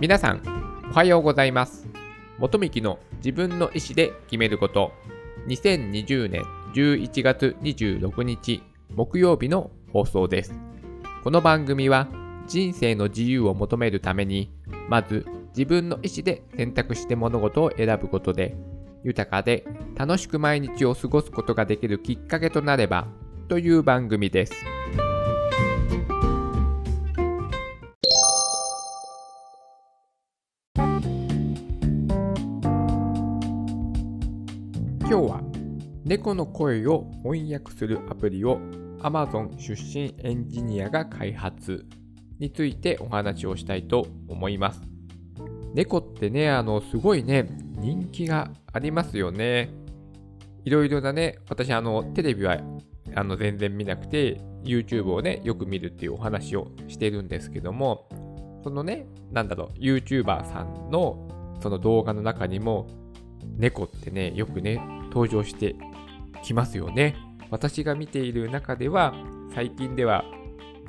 皆さん、おはようございます。元幹の自分の意思で決めること、2020年11月26日木曜日の放送です。この番組は人生の自由を求めるために、まず自分の意思で選択して物事を選ぶことで、豊かで楽しく毎日を過ごすことができるきっかけとなればという番組です。猫の声を翻訳するアプリを Amazon 出身エンジニアが開発についてお話をしたいと思います。猫ってね、あの、すごいね、人気がありますよね。いろいろなね、私、あの、テレビはあの全然見なくて、YouTube をね、よく見るっていうお話をしてるんですけども、そのね、なんだろう、YouTuber さんのその動画の中にも、猫ってね、よくね、登場してきますよね。私が見ている中では、最近では、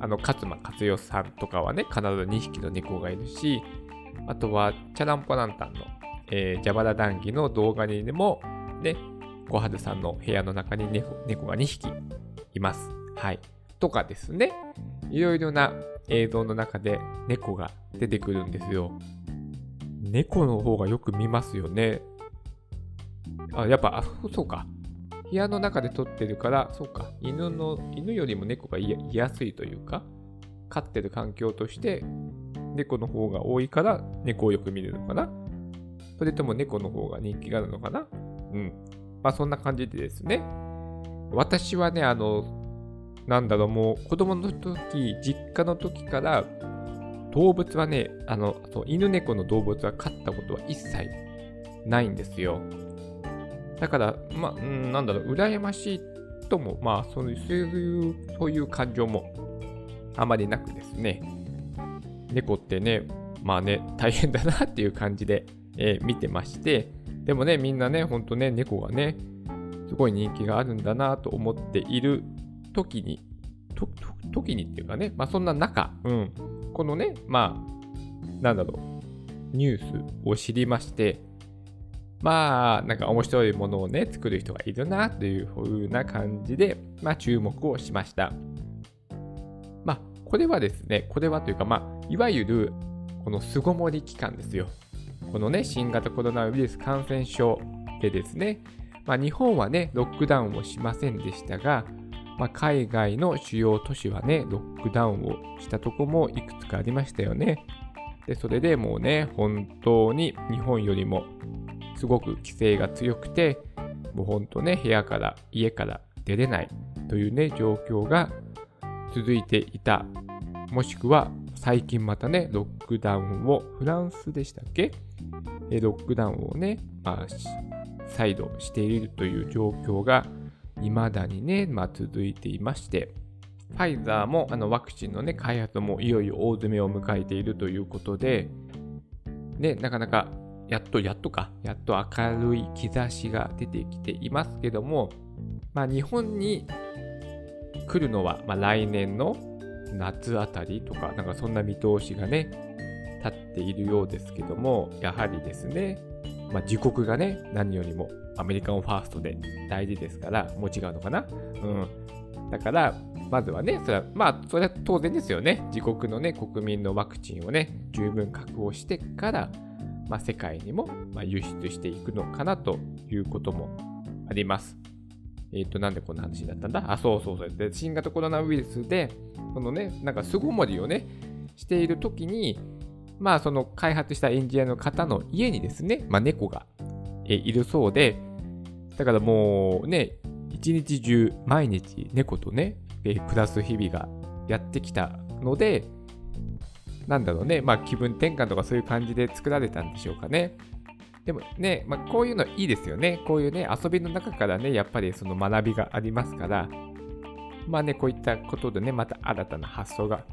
あの、勝間勝代さんとかはね、必ず2匹の猫がいるし、あとは、チャランポランタンの、えー、ジャバラ談義の動画にでも、ね、小春さんの部屋の中に猫猫が2匹います。はい。とかですね、いろいろな映像の中で猫が出てくるんですよ。猫の方がよく見ますよね。あ、やっぱ、あ、そうか。部屋の中で撮ってるから、そうか。犬の、犬よりも猫が居やすいというか、飼ってる環境として、猫の方が多いから猫をよく見るのかなそれとも猫の方が人気があるのかなうん。まあそんな感じでですね。私はね、あの、なんだろう、もう子供の時、実家の時から、動物はね、あの、そう犬猫の動物は飼ったことは一切ないんですよ。だから、まあ、うん、なんだろう、羨ましいとも、まあ、そういう、そういう、感情もあまりなくですね、猫ってね、まあね、大変だなっていう感じで、えー、見てまして、でもね、みんなね、ほんとね、猫がね、すごい人気があるんだなと思っている時に、と、と、時にっていうかね、まあそんな中、うん、このね、まあ、なんだろう、ニュースを知りまして、まあ、なんか面白いものをね、作る人がいるなという風な感じで、まあ注目をしました。まあ、これはですね、これはというか、まあ、いわゆる、この巣ごもり期間ですよ。このね、新型コロナウイルス感染症でですね、まあ、日本はね、ロックダウンをしませんでしたが、まあ、海外の主要都市はね、ロックダウンをしたとこもいくつかありましたよね。で、それでもうね、本当に日本よりもすごく規制が強くて、もう本当ね、部屋から、家から出れないというね、状況が続いていた。もしくは、最近またね、ロックダウンを、フランスでしたっけ？ロックダウンをね、まあ、再度しているという状況が、未だにね、まあ、続いていまして、ファイザーもあのワクチンのね、開発もいよいよ大詰めを迎えているということで、ね、なかなか、やっとやっとか、やっと明るい兆しが出てきていますけども、まあ、日本に来るのは、まあ、来年の夏あたりとか、なんかそんな見通しがね、立っているようですけども、やはりですね、まあ、自国がね、何よりもアメリカンファーストで大事ですから、もう違うのかなうん。だから、まずはね、それは、まあ、それは当然ですよね。自国のね、国民のワクチンをね、十分確保してから、まあ、世界にも、輸出していくのかなということもあります。えっ、ー、と、なんでこんな話になったんだ？あ、そうそうそう。で、新型コロナウイルスで、このね、なんか巣ごもりをね、しているときに、まあ、その開発したエンジニアの方の家にですね、まあ、猫が、いるそうで、だからもうね、一日中、毎日猫とね、暮らす日々がやってきたので、なんだろうね、まあ気分転換とかそういう感じで作られたんでしょうかね。でもね、まあ、こういうのいいですよね。こういうね、遊びの中からね、やっぱりその学びがありますから、まあね、こういったことでね、また新たな発想が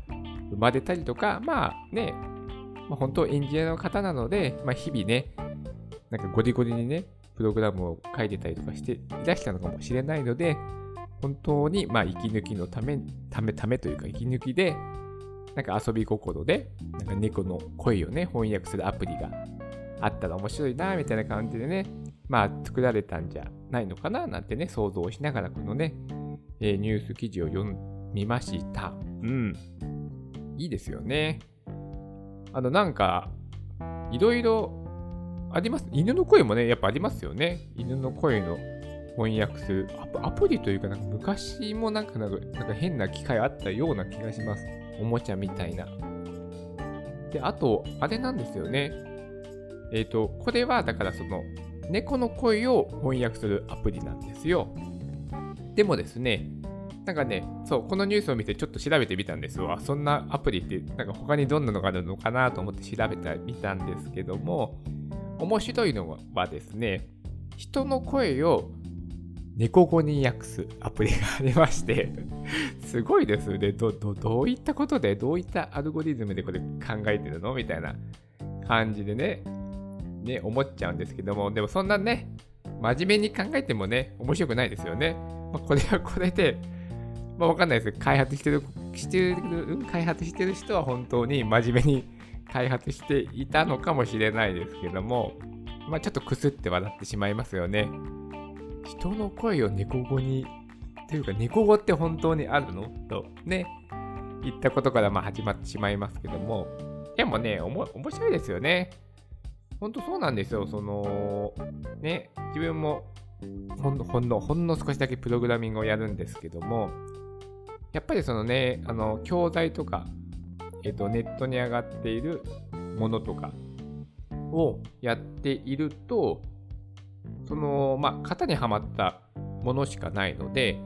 生まれたりとか、まあね、まあ、本当エンジニアの方なので、まあ、日々ね、なんかゴリゴリにね、プログラムを書いてたりとかしていらしたのかもしれないので、本当に、まあ、息抜きのため、ため、ためというか、息抜きで、なんか遊び心で、なんか猫の声をね、翻訳するアプリがあったら面白いな、みたいな感じでね、まあ作られたんじゃないのかな、なんてね、想像しながらこのね、えー、ニュース記事を読みました。うん。いいですよね。あの、なんか、いろいろあります？犬の声もね、やっぱありますよね。犬の声の翻訳するアプリというか、なんか昔もなんかなんか変な機械あったような気がします。おもちゃみたいな。で、あと、あれなんですよね。えっ、ー、と、これはだからその、猫の声を翻訳するアプリなんですよ。でもですね、なんかね、そう、このニュースを見てちょっと調べてみたんですよ。そんなアプリって、なんか他にどんなのがあるのかなと思って調べてみたんですけども、面白いのはですね、人の声を猫語に訳すアプリがありまして すごいですねど。ど、どういったことで、どういったアルゴリズムでこれ考えてるのみたいな感じでね、ね、思っちゃうんですけども、でもそんなね、真面目に考えてもね、面白くないですよね。まあ、これはこれで、まあ、わかんないです、開発してる、してる、開発してる人は本当に真面目に開発していたのかもしれないですけども、まあ、ちょっとくすって笑ってしまいますよね。人の声を猫語に、というか猫語って本当にあるの？とね、言ったことからまあ始まってしまいますけども、でもね、面白いですよね。本当そうなんですよ。その、ね、自分もほんの、ほんの、ほんの少しだけプログラミングをやるんですけども、やっぱりそのね、あの、教材とか、えっと、ネットに上がっているものとかをやっていると、その、まあ、型にはまったものしかないので、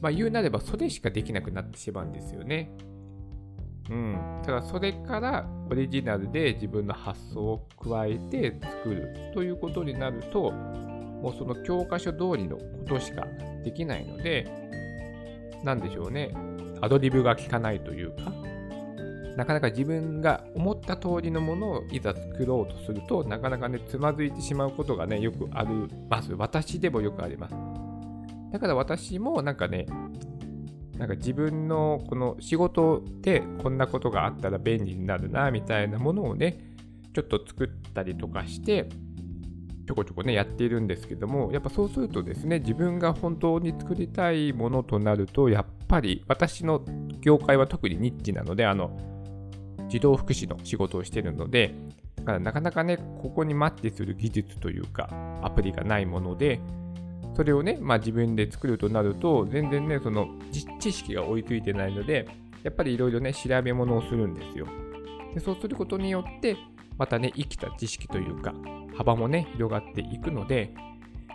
まあ、言うなればそれしかできなくなってしまうんですよね。うん。ただそれからオリジナルで自分の発想を加えて作るということになると、もうその教科書通りのことしかできないので、なんでしょうね。アドリブが効かないというか、なかなか自分が思った通りのものをいざ作ろうとすると、なかなかね、つまずいてしまうことがね、よくあります。私でもよくあります。だから私もなんかね、なんか自分のこの仕事でこんなことがあったら便利になるな、みたいなものをね、ちょっと作ったりとかして、ちょこちょこね、やっているんですけども、やっぱそうするとですね、自分が本当に作りたいものとなると、やっぱり私の業界は特にニッチなので、あの、児童福祉の仕事をしているので、だからなかなかね、ここにマッチする技術というか、アプリがないもので、それをね、まあ自分で作るとなると、全然ね、その知識が追いついてないので、やっぱりいろいろね、調べ物をするんですよ。でそうすることによって、またね、生きた知識というか、幅もね、広がっていくので、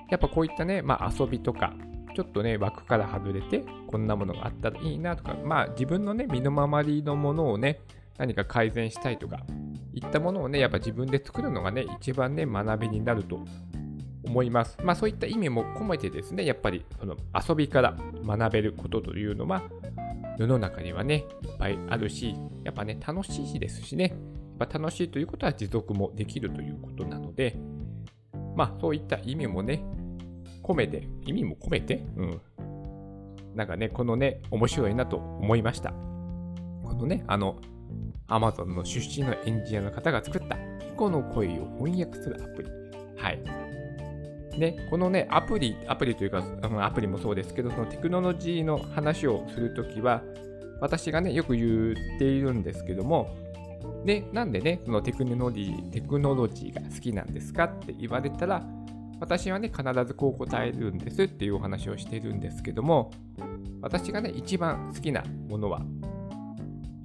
やっぱこういったね、まあ遊びとか、ちょっとね、枠から外れて、こんなものがあったらいいなとか、まあ自分のね、身の回りのものをね、何か改善したいとか、いったものをね、やっぱ自分で作るのがね、一番ね、学びになると思います。まあそういった意味も込めてですね、やっぱりその遊びから学べることというのは、世の中にはね、いっぱいあるし、やっぱね、楽しいですしね、やっぱ楽しいということは持続もできるということなので、まあそういった意味もね、込めて、意味も込めて、うん。なんかね、このね、面白いなと思いました。このね、あの、Amazon の出身のエンジニアの方が作った猫の声を翻訳するアプリ。はい。ね、このね、アプリ、アプリというか、アプリもそうですけど、そのテクノロジーの話をするときは、私がね、よく言っているんですけども、で、なんでね、そのテクノロジー、テクノロジーが好きなんですかって言われたら、私はね、必ずこう答えるんですっていうお話をしているんですけども、私がね、一番好きなものは、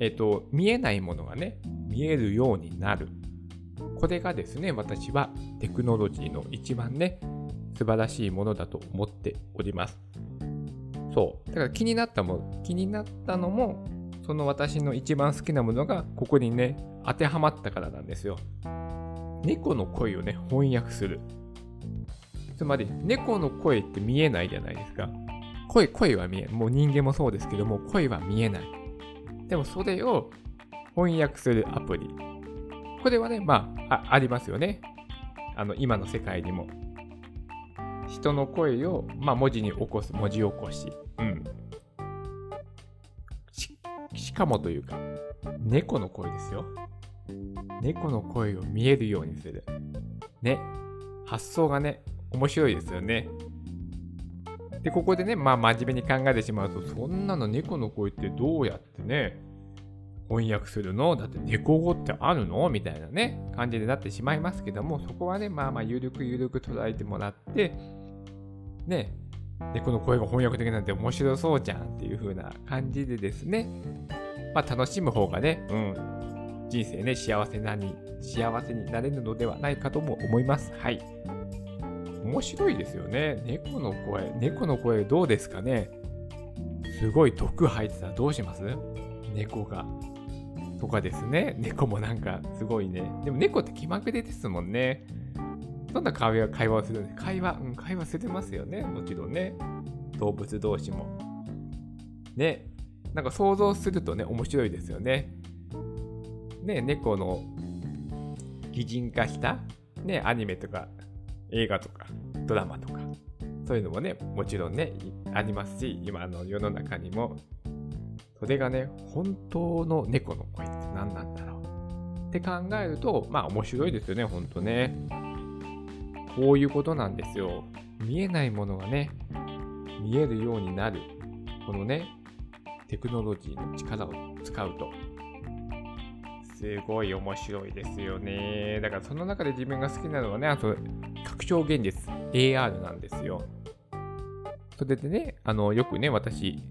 えっ、と、見えないものがね、見えるようになる。これがですね、私はテクノロジーの一番ね、素晴らしいものだと思っております。そう。だから気になったもの、気になったのも、その私の一番好きなものがここにね、当てはまったからなんですよ。猫の声をね、翻訳する。つまり、猫の声って見えないじゃないですか。声、声は見えもう人間もそうですけども、声は見えない。でもそれを翻訳するアプリ。これはね、まあ、あありますよね。あの、今の世界にも。人の声を、まあ、文字に起こす、文字起こし。うん。ししかもというか、猫の声ですよ。猫の声を見えるようにする。ね。発想がね、面白いですよね。で、ここでね、まあ真面目に考えてしまうと、そんなの猫の声ってどうやってね、翻訳するの？だって猫語ってあるの？みたいなね、感じになってしまいますけども、そこはね、まあまあ、ゆるくゆるく捉えてもらって、ね、猫の声が翻訳できなんて面白そうじゃんっていう風な感じでですね、まあ楽しむ方がね、うん、人生ね、幸せなに、幸せになれるのではないかとも思います。はい。面白いですよね。猫の声、猫の声どうですかねすごい毒吐いてたらどうします？猫が。とかですね。猫もなんかすごいね。でも猫って気まぐれですもんね。どんな会話会話をする？んで会話、うん、会話するますよね。もちろんね。動物同士も。ね。なんか想像するとね、面白いですよね。ね、猫の擬人化した？ね、アニメとか映画とドラマとか、そういうのもね、もちろんね、ありますし、今の世の中にも、それがね、本当の猫の声って何なんだろうって考えると、まあ面白いですよね、ほんとね。こういうことなんですよ。見えないものがね、見えるようになる。このね、テクノロジーの力を使うと。すごい面白いですよね。だからその中で自分が好きなのはね、あと、拡張現実、AR なんですよ。それでね、あの、よくね、私、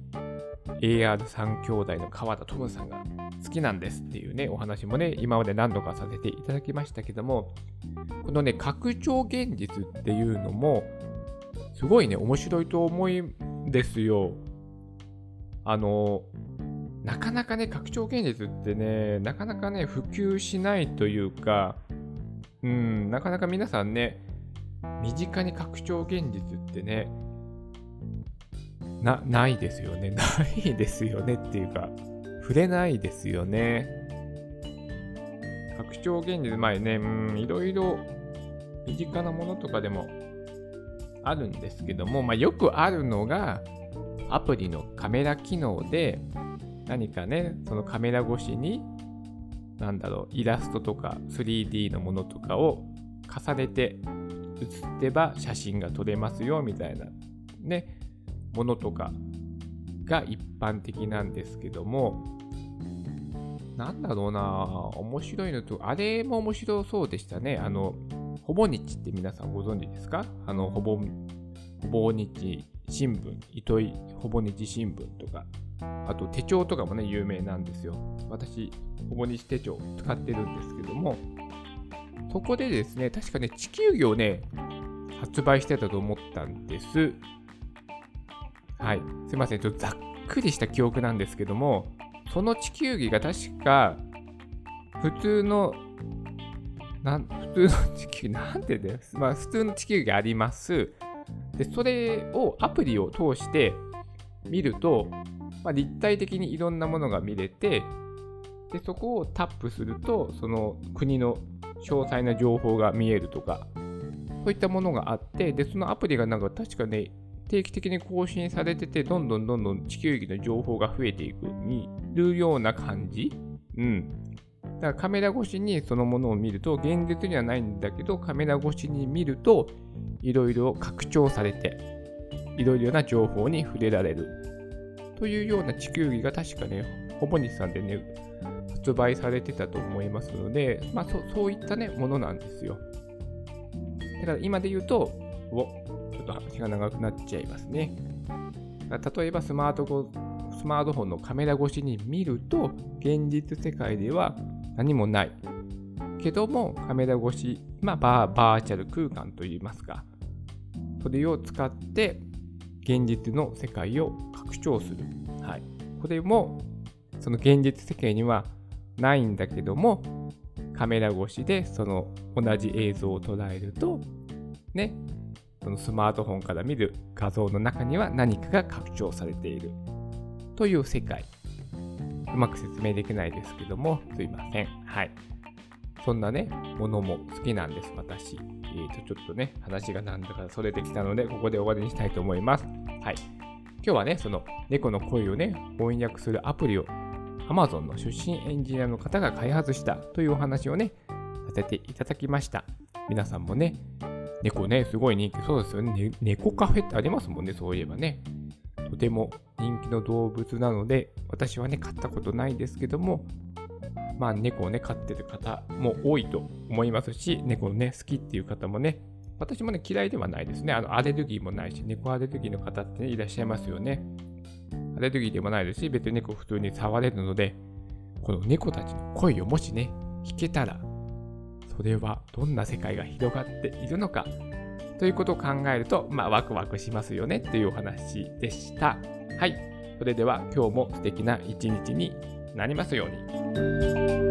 AR3 兄弟の川田智さんが好きなんですっていうね、お話もね、今まで何度かさせていただきましたけども、このね、拡張現実っていうのも、すごいね、面白いと思うんですよ。あの、なかなかね、拡張現実ってね、なかなかね、普及しないというか、うん、なかなか皆さんね、身近に拡張現実ってね、な、ないですよね。ないですよねっていうか、触れないですよね。拡張現実、前ね、うん、いろいろ身近なものとかでもあるんですけども、まあ、よくあるのが、アプリのカメラ機能で、何かね、そのカメラ越しに、なんだろう、イラストとか 3D のものとかを重ねて写ってば写真が撮れますよみたいなね、ものとかが一般的なんですけども、なんだろうな面白いのと、あれも面白そうでしたね。あの、ほぼ日って皆さんご存知ですか？あの、ほぼ、ほぼ日新聞、糸井ほぼ日新聞とか、あと手帳とかもね、有名なんですよ。私、ほぼ日手帳使ってるんですけども、そこでですね、確かね、地球儀をね、発売してたと思ったんです。はい。すいません。ちょっとざっくりした記憶なんですけども、その地球儀が確か、普通の、な普通の地球儀、なんてです、まあ、普通の地球儀があります。で、それをアプリを通して見ると、まあ、立体的にいろんなものが見れて、で、そこをタップすると、その国の詳細な情報が見えるとか、そういったものがあって、で、そのアプリがなんか確かね、定期的に更新されてて、どんどんどんどん地球儀の情報が増えていく、見るような感じうん。だからカメラ越しにそのものを見ると、現実にはないんだけど、カメラ越しに見ると、いろいろ拡張されて、いろいろな情報に触れられる。というような地球儀が確かね、ほぼ日さんでね、発売されてたと思いますので、まあそそういったね、ものなんですよ。だから今で言うと、お、ちょっと話が長くなっちゃいますね。例えばスマートフォン、スマートフォンのカメラ越しに見ると、現実世界では何もない。けども、カメラ越し、まあバー、バーチャル空間といいますか、それを使って現実の世界を拡張する。はい。これも、その現実世界にはないんだけども、カメラ越しでその同じ映像を捉えると、ね、そのスマートフォンから見る画像の中には何かが拡張されているという世界。うまく説明できないですけども、すいません。はい。そんなね、ものも好きなんです、私。えーと、ちょっとね、話がなんだかそれてきたので、ここで終わりにしたいと思います。はい。今日はね、その猫の声をね、翻訳するアプリを Amazon の出身エンジニアの方が開発したというお話をね、させていただきました。皆さんもね、猫ね、すごい人気、そうですよね。猫カフェってありますもんね、そういえばね。とても人気の動物なので、私はね、飼ったことないですけども、まあ、猫をね、飼ってる方も多いと思いますし、猫ね、好きっていう方もね、私もね、嫌いではないですね。あの、アレルギーもないし、猫アレルギーの方って、ね、いらっしゃいますよね。アレルギーでもないですし、別に猫普通に触れるので、この猫たちの声をもしね、聞けたら、それはどんな世界が広がっているのか、ということを考えると、まあ、ワクワクしますよねっていうお話でした。はい。それでは今日も素敵な一日になりますように。